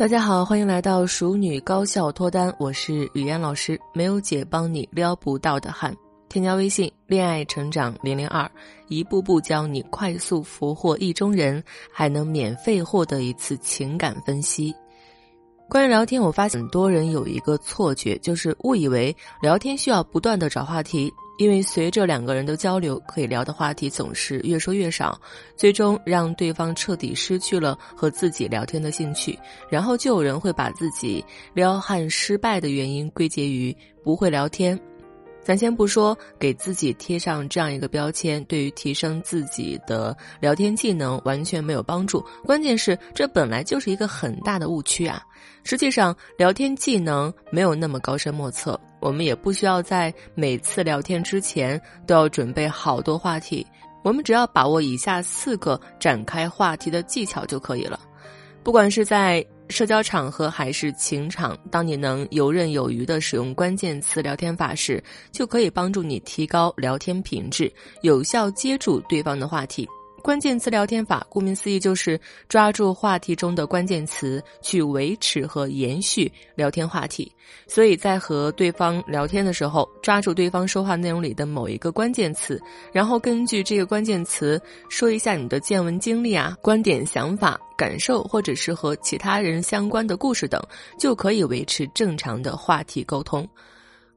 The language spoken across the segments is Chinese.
大家好，欢迎来到熟女高效脱单，我是雨嫣老师，没有姐帮你撩不到的汉。添加微信“恋爱成长零零二”，一步步教你快速俘获意中人，还能免费获得一次情感分析。关于聊天，我发现很多人有一个错觉，就是误以为聊天需要不断的找话题。因为随着两个人的交流，可以聊的话题总是越说越少，最终让对方彻底失去了和自己聊天的兴趣。然后就有人会把自己撩汉失败的原因归结于不会聊天。咱先不说给自己贴上这样一个标签，对于提升自己的聊天技能完全没有帮助。关键是这本来就是一个很大的误区啊！实际上，聊天技能没有那么高深莫测。我们也不需要在每次聊天之前都要准备好多话题，我们只要把握以下四个展开话题的技巧就可以了。不管是在社交场合还是情场，当你能游刃有余的使用关键词聊天法时，就可以帮助你提高聊天品质，有效接住对方的话题。关键词聊天法，顾名思义就是抓住话题中的关键词，去维持和延续聊天话题。所以在和对方聊天的时候，抓住对方说话内容里的某一个关键词，然后根据这个关键词说一下你的见闻经历啊、观点、想法、感受，或者是和其他人相关的故事等，就可以维持正常的话题沟通。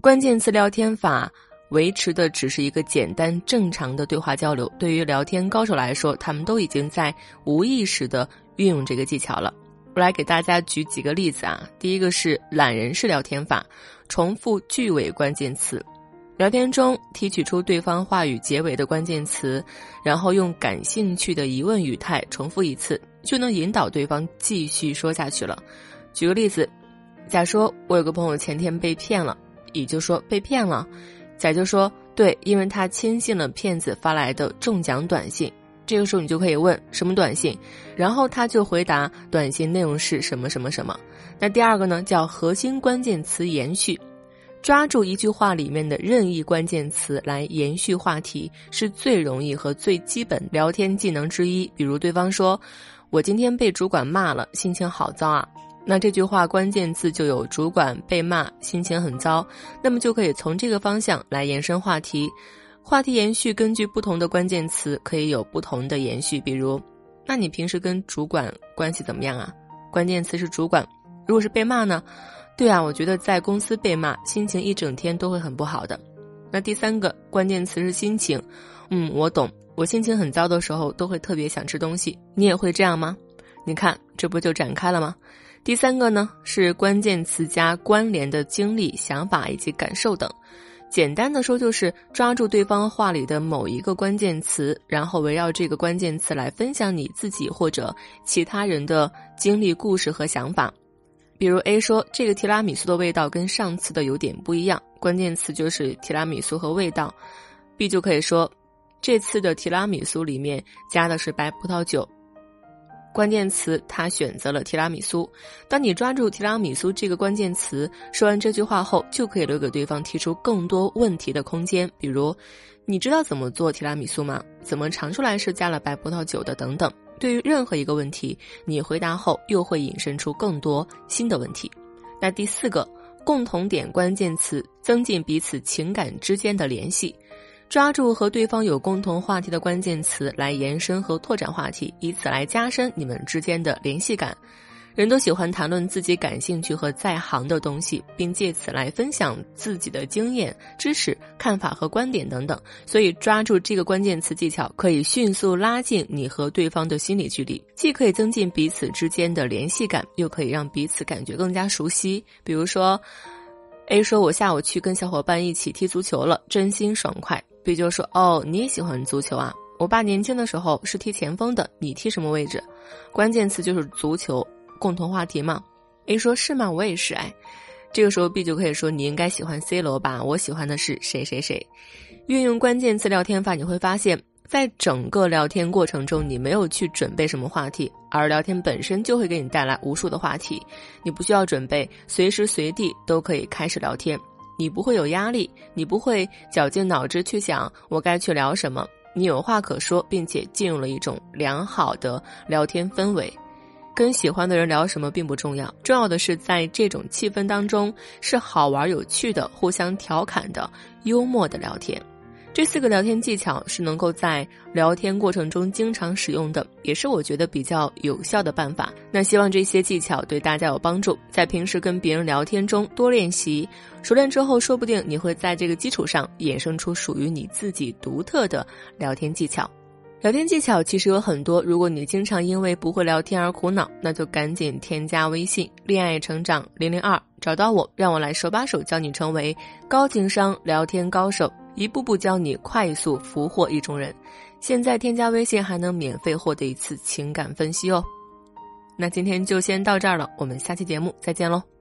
关键词聊天法。维持的只是一个简单正常的对话交流，对于聊天高手来说，他们都已经在无意识的运用这个技巧了。我来给大家举几个例子啊。第一个是懒人式聊天法，重复句尾关键词，聊天中提取出对方话语结尾的关键词，然后用感兴趣的疑问语态重复一次，就能引导对方继续说下去了。举个例子，假说我有个朋友前天被骗了，也就说被骗了。甲就说：“对，因为他轻信了骗子发来的中奖短信。”这个时候你就可以问什么短信，然后他就回答短信内容是什么什么什么。那第二个呢，叫核心关键词延续，抓住一句话里面的任意关键词来延续话题，是最容易和最基本聊天技能之一。比如对方说：“我今天被主管骂了，心情好糟啊。”那这句话关键字就有主管被骂，心情很糟，那么就可以从这个方向来延伸话题。话题延续根据不同的关键词可以有不同的延续。比如，那你平时跟主管关系怎么样啊？关键词是主管。如果是被骂呢？对啊，我觉得在公司被骂，心情一整天都会很不好的。那第三个关键词是心情。嗯，我懂。我心情很糟的时候都会特别想吃东西。你也会这样吗？你看，这不就展开了吗？第三个呢是关键词加关联的经历、想法以及感受等。简单的说，就是抓住对方话里的某一个关键词，然后围绕这个关键词来分享你自己或者其他人的经历、故事和想法。比如 A 说这个提拉米苏的味道跟上次的有点不一样，关键词就是提拉米苏和味道。B 就可以说这次的提拉米苏里面加的是白葡萄酒。关键词，他选择了提拉米苏。当你抓住提拉米苏这个关键词，说完这句话后，就可以留给对方提出更多问题的空间。比如，你知道怎么做提拉米苏吗？怎么尝出来是加了白葡萄酒的？等等。对于任何一个问题，你回答后又会引申出更多新的问题。那第四个，共同点关键词，增进彼此情感之间的联系。抓住和对方有共同话题的关键词来延伸和拓展话题，以此来加深你们之间的联系感。人都喜欢谈论自己感兴趣和在行的东西，并借此来分享自己的经验、知识、看法和观点等等。所以，抓住这个关键词技巧，可以迅速拉近你和对方的心理距离，既可以增进彼此之间的联系感，又可以让彼此感觉更加熟悉。比如说，A 说：“我下午去跟小伙伴一起踢足球了，真心爽快。” B 就说：“哦，你也喜欢足球啊？我爸年轻的时候是踢前锋的，你踢什么位置？关键词就是足球，共同话题嘛。”A 说：“是吗？我也是。”哎，这个时候 B 就可以说：“你应该喜欢 C 罗吧？我喜欢的是谁谁谁。”运用关键词聊天法，你会发现在整个聊天过程中，你没有去准备什么话题，而聊天本身就会给你带来无数的话题，你不需要准备，随时随地都可以开始聊天。你不会有压力，你不会绞尽脑汁去想我该去聊什么，你有话可说，并且进入了一种良好的聊天氛围。跟喜欢的人聊什么并不重要，重要的是在这种气氛当中是好玩有趣的、互相调侃的、幽默的聊天。这四个聊天技巧是能够在聊天过程中经常使用的，也是我觉得比较有效的办法。那希望这些技巧对大家有帮助，在平时跟别人聊天中多练习，熟练之后，说不定你会在这个基础上衍生出属于你自己独特的聊天技巧。聊天技巧其实有很多，如果你经常因为不会聊天而苦恼，那就赶紧添加微信“恋爱成长零零二”，找到我，让我来手把手教你成为高情商聊天高手。一步步教你快速俘获意中人，现在添加微信还能免费获得一次情感分析哦。那今天就先到这儿了，我们下期节目再见喽。